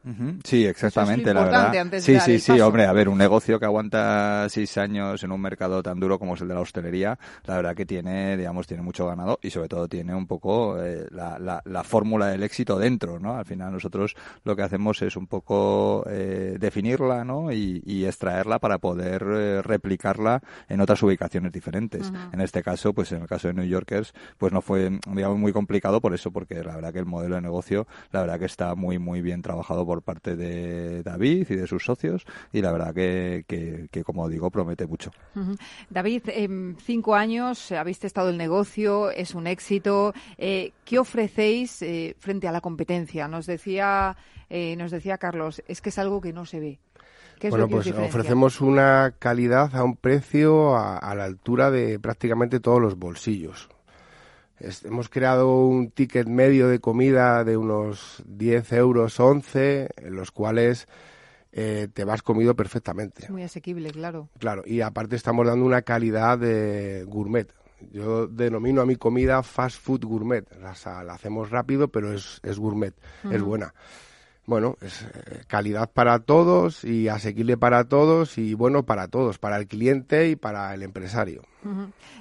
Sí, exactamente, la verdad. sí, sí, sí, hombre, a ver, un negocio que aguanta seis años en un mercado tan duro como es el de la hostelería, la verdad que tiene, digamos, tiene mucho ganado y sobre todo tiene un poco eh, la, la, fórmula del éxito dentro, ¿no? Al final nosotros lo que hacemos es un poco eh, definirla, ¿no? Y, extraerla para poder eh, replicarla en otras ubicaciones diferentes. En este caso, pues en el caso de New Yorkers, pues no fue, digamos, muy complicado por eso, porque la verdad que el modelo de negocio la verdad que está muy, muy bien trabajado por parte de David y de sus socios y la verdad que, que, como digo, promete mucho. David, en cinco años habéis testado el negocio, es un éxito. Eh, ¿Qué ofrecéis eh, frente a la competencia? Nos decía, eh, nos decía Carlos, es que es algo que no se ve. bueno, pues ofrecemos una calidad a un precio a, la altura de prácticamente todos los bolsillos hemos creado un ticket medio de comida de unos 10 euros, 11, en los cuales eh, te vas comido perfectamente. Es muy asequible, claro. Claro, y aparte estamos dando una calidad de gourmet. Yo denomino a mi comida fast food gourmet. La, la hacemos rápido, pero es, es gourmet, es buena bueno, es eh, calidad para todos y asequible para todos y bueno para todos, para el cliente y para el empresario.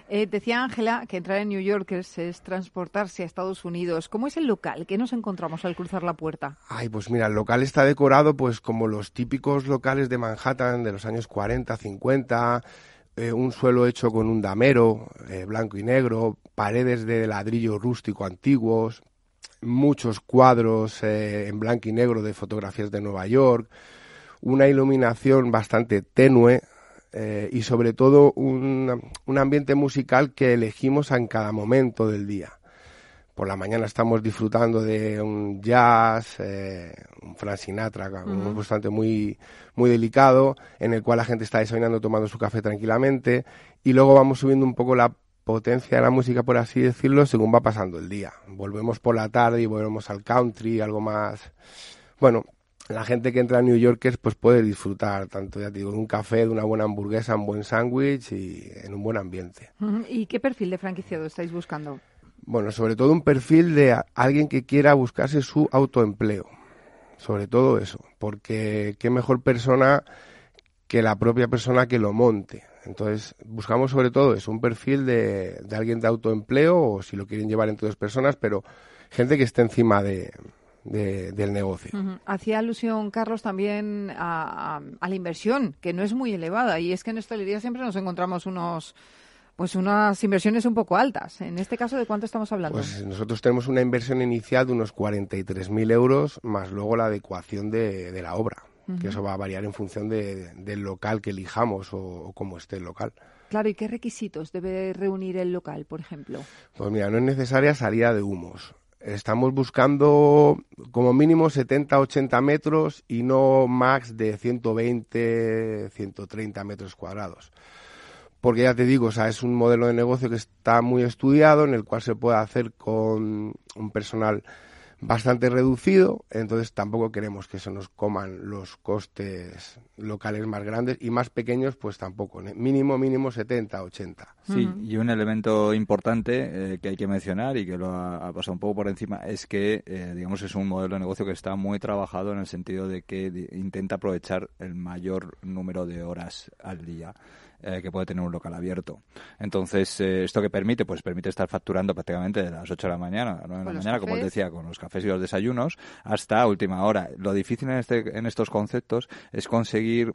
Eh, decía Ángela que entrar en New York es, transportarse a Estados Unidos. ¿Cómo es el local? ¿Qué nos encontramos al cruzar la puerta? Ay, pues mira, el local está decorado pues como los típicos locales de Manhattan de los años 40, 50, eh, un suelo hecho con un damero blanco y negro, paredes de ladrillo rústico antiguos, muchos cuadros eh, en blanco y negro de fotografías de Nueva York, una iluminación bastante tenue eh, y sobre todo un, ambiente musical que elegimos en cada momento del día. Por la mañana estamos disfrutando de un jazz, eh, un Frank Sinatra, bastante muy, muy delicado, en el cual la gente está desayunando tomando su café tranquilamente, y luego vamos subiendo un poco la potencia de la música, por así decirlo, según va pasando el día. Volvemos por la tarde y volvemos al country, algo más... Bueno, la gente que entra a New Yorkers pues puede disfrutar tanto, ya digo, de un café, de una buena hamburguesa, un buen sándwich y en un buen ambiente. ¿Y qué perfil de franquiciado estáis buscando? Bueno, sobre todo un perfil de alguien que quiera buscarse su autoempleo. Sobre todo eso, porque qué mejor persona que la propia persona que lo monte. Entonces, buscamos sobre todo eso, un perfil de, de alguien de autoempleo o si lo quieren llevar entre dos personas, pero gente que esté encima de, del negocio. Hacía alusión, Carlos, también a, a, la inversión, que no es muy elevada. Y es que en hostelería siempre nos encontramos unos pues unas inversiones un poco altas. En este caso, ¿de cuánto estamos hablando? Pues nosotros tenemos una inversión inicial de unos 43.000 euros, más luego la adecuación de, de la obra, que eso va a variar en función de, del local que elijamos o, o cómo esté el local. Claro, ¿y qué requisitos debe reunir el local, por ejemplo? Pues mira, no es necesaria salida de humos. Estamos buscando como mínimo 70-80 metros y no max de 120-130 metros cuadrados. Porque ya te digo, o sea, es un modelo de negocio que está muy estudiado, en el cual se puede hacer con un personal bastante reducido, entonces tampoco queremos que se nos coman los costes locales más grandes y más pequeños, pues tampoco. Mínimo, mínimo 70, 80. Sí, y un elemento importante eh, que hay que mencionar y que lo ha, pasado un poco por encima es que, eh, digamos, es un modelo de negocio que está muy trabajado en el sentido de que intenta aprovechar el mayor número de horas al día. Eh, que puede tener un local abierto. Entonces, eh, ¿esto que permite? Pues permite estar facturando prácticamente de las 8 de la mañana a las 9 de la mañana, como os decía, con los cafés y los desayunos, hasta última hora. Lo difícil en, este, en estos conceptos es conseguir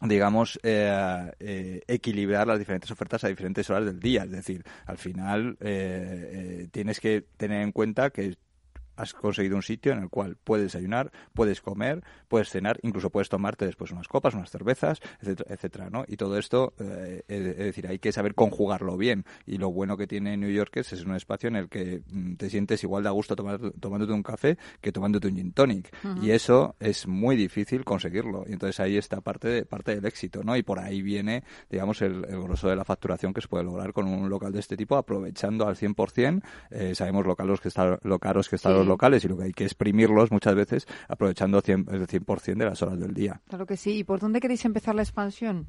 digamos, eh, equilibrar las diferentes ofertas a diferentes horas del día. Es decir, al final tienes que tener en cuenta que has conseguido un sitio en el cual puedes desayunar, puedes comer, puedes cenar, incluso puedes tomarte después unas copas, unas cervezas, etcétera, etcétera ¿no? Y todo esto, eh, es decir, hay que saber conjugarlo bien. Y lo bueno que tiene New York es, es un espacio en el que mm, te sientes igual de a gusto tomándote un café que tomándote un gin tonic. Y eso es muy difícil conseguirlo. Y entonces ahí está parte, de, parte del éxito, ¿no? Y por ahí viene, digamos, el, el grosso de la facturación que se puede lograr con un local de este tipo, aprovechando al 100%. Eh, sabemos lo caros que están, lo caros que están los locales y lo que hay que exprimirlos muchas veces aprovechando el 100% de las horas del día. Claro que sí. ¿Y por dónde queréis empezar la expansión?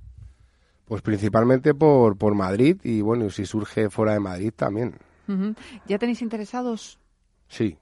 Pues principalmente por, por Madrid y bueno, si surge fuera de Madrid también. ¿Ya tenéis interesados? Sí.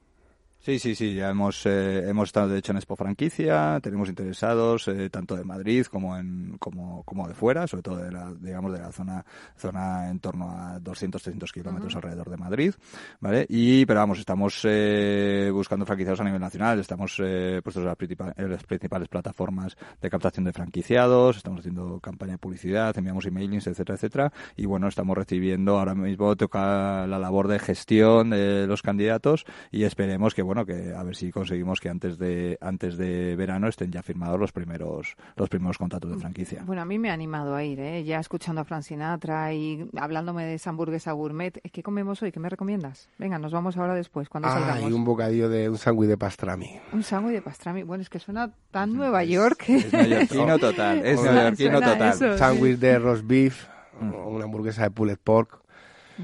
Sí, sí, sí, ya hemos, eh, hemos estado de hecho en Expo Franquicia, tenemos interesados eh, tanto de Madrid como, en, como, como de fuera, sobre todo de la, digamos, de la zona, zona en torno a 200, 300 kilómetros alrededor de Madrid, ¿vale? Y, pero vamos, estamos eh, buscando franquiciados a nivel nacional, estamos puestos en las, las, principales plataformas de captación de franquiciados, estamos haciendo campaña de publicidad, enviamos emailings, etcétera, etcétera, y bueno, estamos recibiendo, ahora mismo toca la labor de gestión de los candidatos y esperemos que, bueno, que a ver si conseguimos que antes de antes de verano estén ya firmados los primeros los primeros contratos de franquicia. Bueno, a mí me ha animado a ir, ¿eh? ya escuchando a Fran Sinatra y hablándome de esa hamburguesa gourmet. ¿Qué comemos hoy? ¿Qué me recomiendas? Venga, nos vamos ahora después, cuando ah, salgamos. y un bocadillo de un sándwich de pastrami. Un sándwich de pastrami. Bueno, es que suena tan Nueva York. Es neoyorquino total, es neoyorquino total. sándwich de roast beef, mm. una hamburguesa de pulled pork.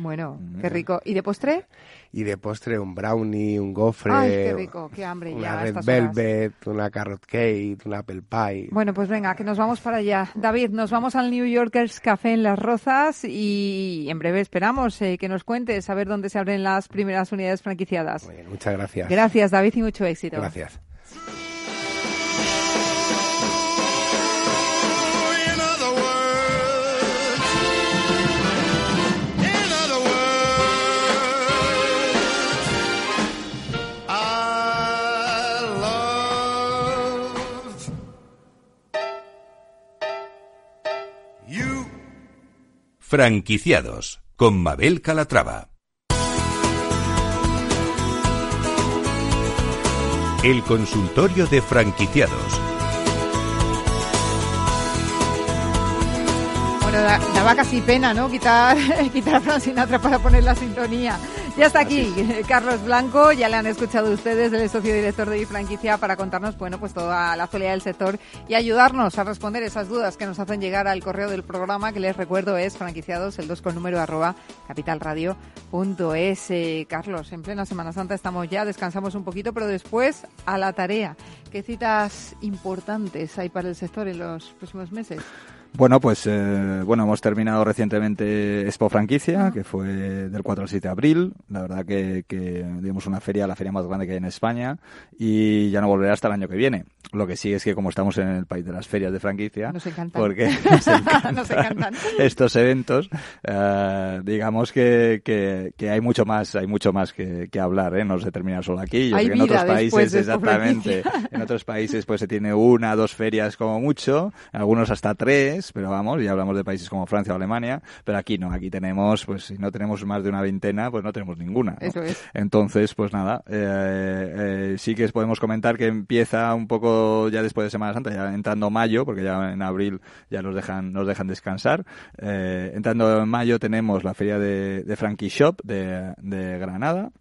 Bueno, qué rico. ¿Y de postre? y de postre un brownie, un gofre, Ay, qué rico, qué hambre una red velvet, una carrot cake, un apple pie. Bueno, pues venga, que nos vamos para allá. David, nos vamos al New Yorkers Café en Las Rozas y en breve esperamos eh, que nos cuentes a ver dónde se abren las primeras unidades franquiciadas. muchas gracias. Gracias, David, y mucho éxito. Gracias. Franquiciados con Mabel Calatrava. El consultorio de franquiciados. Bueno, daba casi pena, ¿no? Quitar, quitar a Fran Sinatra para poner la sintonía. Ya está aquí Carlos Blanco, ya le han escuchado ustedes, el socio director de franquicia para contarnos, bueno, pues toda la actualidad del sector y ayudarnos a responder esas dudas que nos hacen llegar al correo del programa, que les recuerdo es franquiciados, el 2 con número arroba capitalradio.es. Eh, Carlos, en plena Semana Santa estamos ya, descansamos un poquito, pero después a la tarea. ¿Qué citas importantes hay para el sector en los próximos meses? Bueno, pues eh, bueno, hemos terminado recientemente Expo Franquicia, que fue del 4 al 7 de abril. La verdad que, que digamos una feria, la feria más grande que hay en España, y ya no volverá hasta el año que viene. Lo que sí es que como estamos en el país de las ferias de franquicia, Nos encantan. porque nos encantan Nos encantan. estos eventos, eh, digamos que, que, que hay mucho más, hay mucho más que, que hablar, ¿eh? No se termina solo aquí. Yo Hay sé que en otros países, de exactamente, en otros países pues se tiene una, dos ferias como mucho, algunos hasta tres, pero vamos, ya hablamos de países como Francia o Alemania, pero aquí no, aquí tenemos, pues si no tenemos más de una veintena, pues no tenemos ninguna. ¿no? Eso es. Entonces, pues nada, eh, eh, sí que podemos comentar que empieza un poco ya después de Semana Santa, ya entrando mayo, porque ya en abril ya nos dejan, nos dejan descansar. Eh, entrando en mayo tenemos la feria de, de Frankie Shop de, de Granada.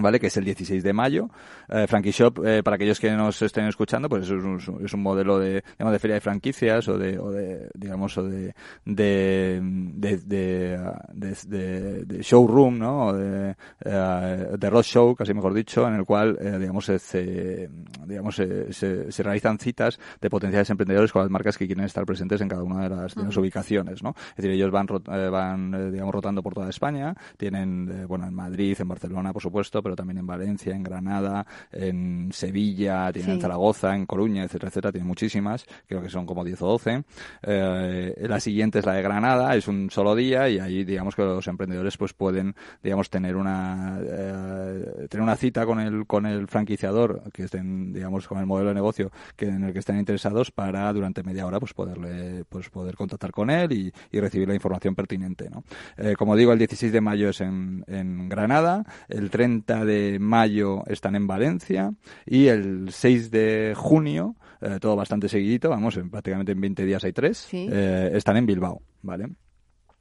¿Vale? Que es el 16 de mayo. Eh, Frankie Shop, eh, para aquellos que nos estén escuchando, pues es un, es un modelo de, digamos, de feria de franquicias o de, o de digamos, o de, de, de, de, de- de- de showroom, ¿no? O de, eh, de road show, casi mejor dicho, en el cual, eh, digamos, se, digamos, se, se- se realizan citas de potenciales emprendedores con las marcas que quieren estar presentes en cada una de las, de las Ujú. ubicaciones, ¿no? Es decir, ellos van, eh, van digamos, rotando por toda España, tienen, bueno, en Madrid, en Barcelona, por supuesto, pero también en Valencia, en Granada, en Sevilla, tienen en. Zaragoza, en Coruña, etcétera, etcétera, tienen muchísimas, creo que son como 10 o 12. Eh, la siguiente es la de Granada, es un solo día y ahí, digamos, que los emprendedores pues pueden, digamos, tener una, eh, tener una cita con el, con el franquiciador, que estén, digamos, con el modelo de negocio que, en el que estén interesados para durante media hora pues poderle, pues poder contactar con él y, y recibir la información pertinente, ¿no? Eh, como digo, el 16 de mayo es en, en Granada, el 30 de mayo están en Valencia y el 6 de junio, eh, todo bastante seguidito, vamos, en, prácticamente en 20 días hay tres, eh, están en Bilbao, ¿vale?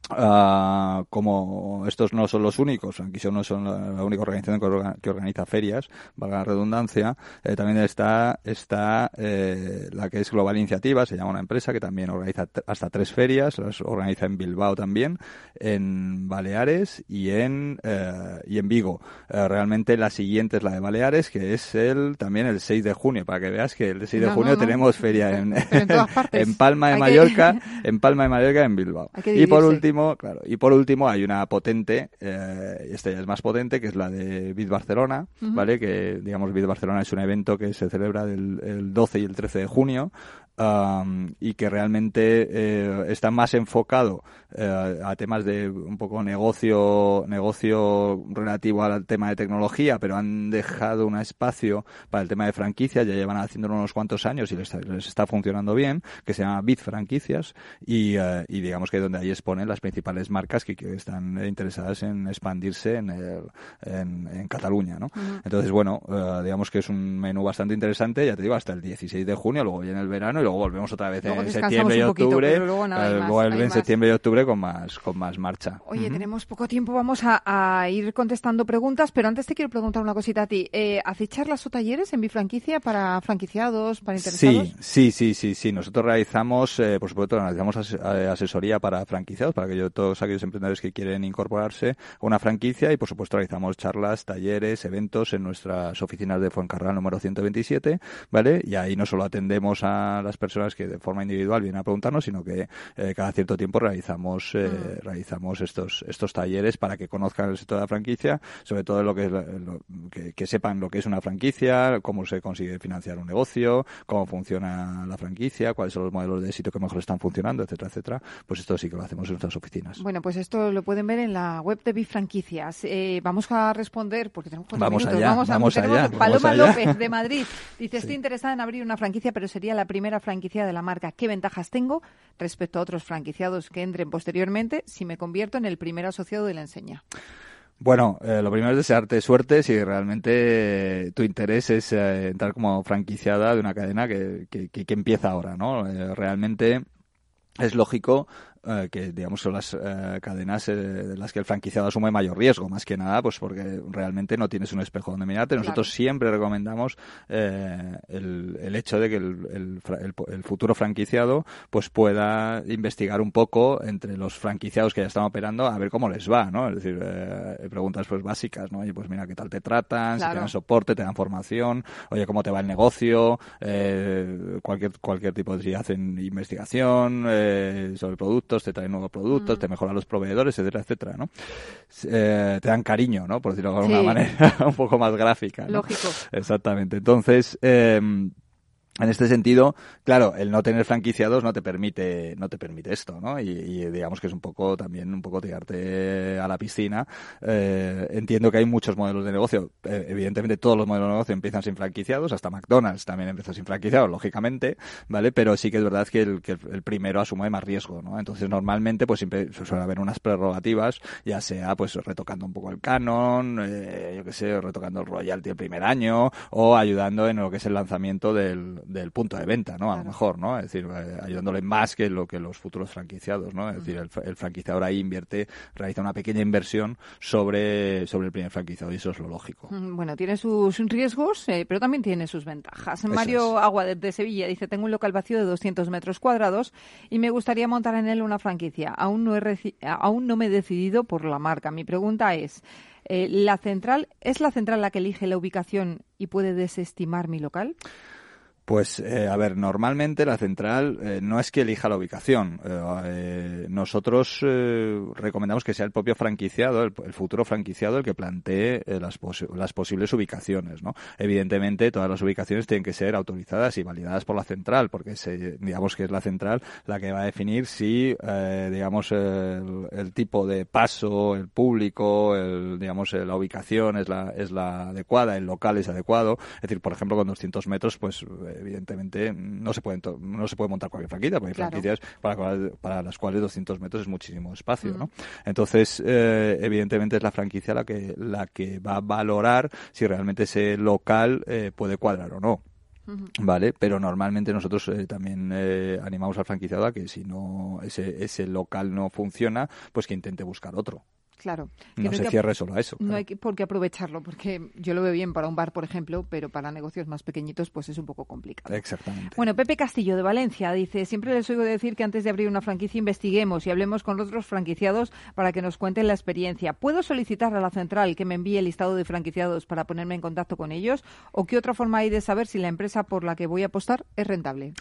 Ah, como estos no son los únicos, aunque no son la, la única organización que, orga- que organiza ferias, valga la redundancia, eh, también está, está eh, la que es Global Iniciativa, se llama una empresa que también organiza hasta tres ferias, las organiza en Bilbao también, en Baleares y en, eh, y en Vigo. Eh, realmente la siguiente es la de Baleares, que es el también el 6 de junio, para que veas que el 6 de No, junio no, no. tenemos feria en, en Palma de que- Mallorca, en Palma de Mallorca, en Bilbao. Y por dividirse. Último, claro, y por último hay una potente, eh, esta ya es más potente, que es la de Bit Barcelona. ¿vale? Que, digamos, Bit Barcelona es un evento que se celebra del, el 12 y el 13 de junio, am, y que realmente eh, está más enfocado eh, a temas de un poco negocio, negocio relativo al tema de tecnología, pero han dejado un espacio para el tema de franquicias, ya llevan haciéndolo unos cuantos años y les, les está funcionando bien, que se llama Bit Franquicias, y, eh, y digamos que donde ahí exponen las principales marcas que, que están interesadas en expandirse en, el- en, en Cataluña, ¿no? Entonces, bueno, eh, digamos que es un menú bastante interesante, ya te digo, hasta el 16 de junio, luego viene el verano y luego volvemos otra vez Luego en septiembre y poquito, octubre. luego más, en septiembre y octubre con más, con más marcha. Oye, tenemos poco tiempo, vamos a, a ir contestando preguntas, pero antes te quiero preguntar una cosita a ti. Eh, ¿Hacéis charlas o talleres en Bifranquicia para franquiciados, para interesados? Sí, sí, sí, sí, sí. Nosotros realizamos, eh, por supuesto, realizamos as- eh, asesoría para franquiciados, para aquellos, todos aquellos emprendedores que quieren incorporarse a una franquicia y, por supuesto, realizamos charlas, talleres, eventos en nuestras oficinas de Fuencarral número 127, ¿vale? Y ahí no solo atendemos a las personas que de forma individual vienen a preguntarnos, sino que eh, cada cierto tiempo realizamos eh, realizamos estos estos talleres para que conozcan el sector de la franquicia, sobre todo lo que es lo- que, que sepan lo que es una franquicia, cómo se consigue financiar un negocio, cómo funciona la franquicia, cuáles son los modelos de éxito que mejor están funcionando, etcétera, etcétera. Pues esto sí que lo hacemos en nuestras oficinas. Bueno, pues esto lo pueden ver en la web de Bifranquicias. Eh, vamos a responder, porque tenemos cuatro Vamos minutos. allá, vamos a, vamos allá, Paloma allá. López, de Madrid. Dice, estoy interesada en abrir una franquicia, pero sería la primera franquicia de la marca. ¿Qué ventajas tengo respecto a otros franquiciados que entren posteriormente si me convierto en el primer asociado de la enseña? Bueno, eh, lo primero es desearte suerte si realmente eh, tu interés es eh, entrar como franquiciada de una cadena que, que, que- empieza ahora, ¿no? Realmente es lógico eh, que digamos son las eh, cadenas de las que el franquiciado asume mayor riesgo, más que nada, pues porque realmente no tienes un espejo donde mirarte. Nosotros siempre recomendamos el, el, hecho de que el, el, futuro franquiciado pues pueda investigar un poco entre los franquiciados que ya están operando a ver cómo les va, ¿no? Es decir, preguntas pues básicas, ¿no? Y pues mira qué tal te tratan, si te dan soporte, te dan formación, oye cómo te va el negocio, cualquier cualquier tipo de si hacen investigación sobre productos, te traen nuevos productos, te mejoran los proveedores, etcétera, etcétera, ¿no? Eh, te dan cariño, ¿no? Por decirlo de alguna manera un poco más gráfica. Lógico. Exactamente. Entonces, eh, en este sentido, claro, el no tener franquiciados no te permite, no te permite esto, ¿no? Y, digamos que es un poco también un poco tirarte a la piscina. Eh, entiendo que hay muchos modelos de negocio. Eh, evidentemente todos los modelos de negocio empiezan sin franquiciados, hasta McDonald's también empezó sin franquiciados, lógicamente, ¿vale? Pero sí que es verdad que el, que el primero asume más riesgo, ¿no? Entonces normalmente pues siempre suele haber unas prerrogativas, ya sea pues retocando un poco el canon, eh, yo qué sé, retocando el royalty el primer año, o ayudando en lo que es el lanzamiento del del punto de venta, ¿no? A lo mejor, ¿no? Es decir, eh, ayudándole más que lo que los futuros franquiciados, ¿no? Es decir, el, franquiciador ahí invierte, realiza una pequeña inversión sobre, sobre el primer franquiciado y eso es lo lógico. Bueno, tiene sus riesgos, eh, pero también tiene sus ventajas. Mario Agua de, Sevilla dice, tengo un local vacío de 200 metros cuadrados y me gustaría montar en él una franquicia. Aún no, he aún no me he decidido por la marca. Mi pregunta es, eh, ¿la central es la central la que elige la ubicación y puede desestimar mi local? Pues, eh, a ver, normalmente la central eh, no es que elija la ubicación. Eh, nosotros recomendamos que sea el propio franquiciado, el, futuro franquiciado, el que plantee las, las, posibles ubicaciones. ¿no? Evidentemente, todas las ubicaciones tienen que ser autorizadas y validadas por la central, porque digamos que es la central la que va a definir si, digamos, el, tipo de paso, el público, el, digamos, la ubicación es la, es la adecuada, el local es adecuado. Es decir, por ejemplo, con 200 metros, pues evidentemente no se puede no se puede montar cualquier franquicia, porque hay franquicias para, para, las cuales 200 metros es muchísimo espacio, ¿no? Entonces, eh, evidentemente es la franquicia la que la que va a valorar si realmente ese local eh, puede cuadrar o no. Vale, pero normalmente nosotros eh, también animamos al franquiciado a que si no ese, ese local no funciona, pues que intente buscar otro. Claro. No se cierre solo a eso. No hay por qué aprovecharlo, porque yo lo veo bien para un bar, por ejemplo, pero para negocios más pequeñitos, pues es un poco complicado. Exactamente. Bueno, Pepe Castillo de Valencia dice: Siempre les oigo decir que antes de abrir una franquicia investiguemos y hablemos con otros franquiciados para que nos cuenten la experiencia. ¿Puedo solicitar a la central que me envíe el listado de franquiciados para ponerme en contacto con ellos? ¿O qué otra forma hay de saber si la empresa por la que voy a apostar es rentable?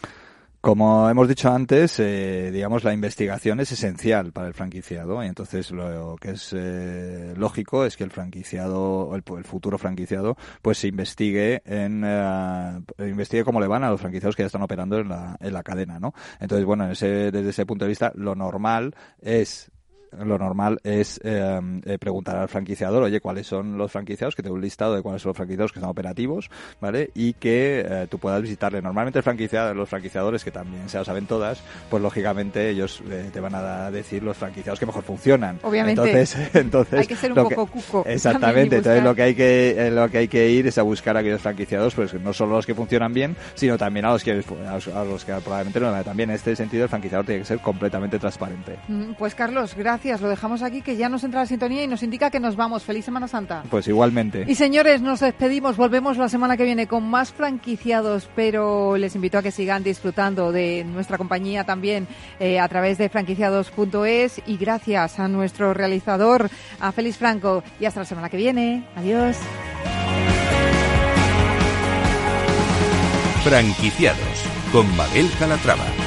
Como hemos dicho antes, eh, digamos, la investigación es esencial para el franquiciado y entonces lo que es eh, lógico es que el franquiciado, el, el, futuro franquiciado, pues se investigue en, eh, investigue cómo le van a los franquiciados que ya están operando en la, en la cadena, ¿no? Entonces, bueno, en ese, desde ese punto de vista, lo normal es lo normal es eh, eh, preguntar al franquiciador, oye, ¿cuáles son los franquiciados? Que te un listado de cuáles son los franquiciados que están operativos, ¿vale? Y que eh, tú puedas visitarle. Normalmente el franquiciador, los franquiciadores, que también se lo saben todas, pues lógicamente ellos te van a decir los franquiciados que mejor funcionan. Obviamente. Entonces, entonces hay que ser un poco cuco. Exactamente. Entonces lo que hay que lo que hay que ir es a buscar a aquellos franquiciados, pues no solo los que funcionan bien, sino también a los que a los que probablemente no. También en este sentido el franquiciador tiene que ser completamente transparente. Mm, pues Carlos, gracias lo dejamos aquí, que ya nos entra la sintonía y nos indica que nos vamos. Feliz Semana Santa. Pues igualmente. Y señores, nos despedimos. Volvemos la semana que viene con más franquiciados, pero les invito a que sigan disfrutando de nuestra compañía también eh, a través de franquiciados.es y gracias a nuestro realizador, a Félix Franco. Y hasta la semana que viene. Adiós. Franquiciados con Mabel Calatrava.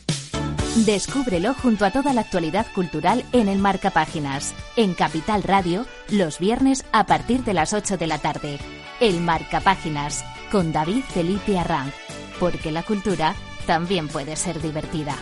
Descúbrelo junto a toda la actualidad cultural en el Marca Páginas, en Capital Radio, los viernes a partir de las 8 de la tarde. El Marca Páginas, con David Felipe Arranz, porque la cultura también puede ser divertida.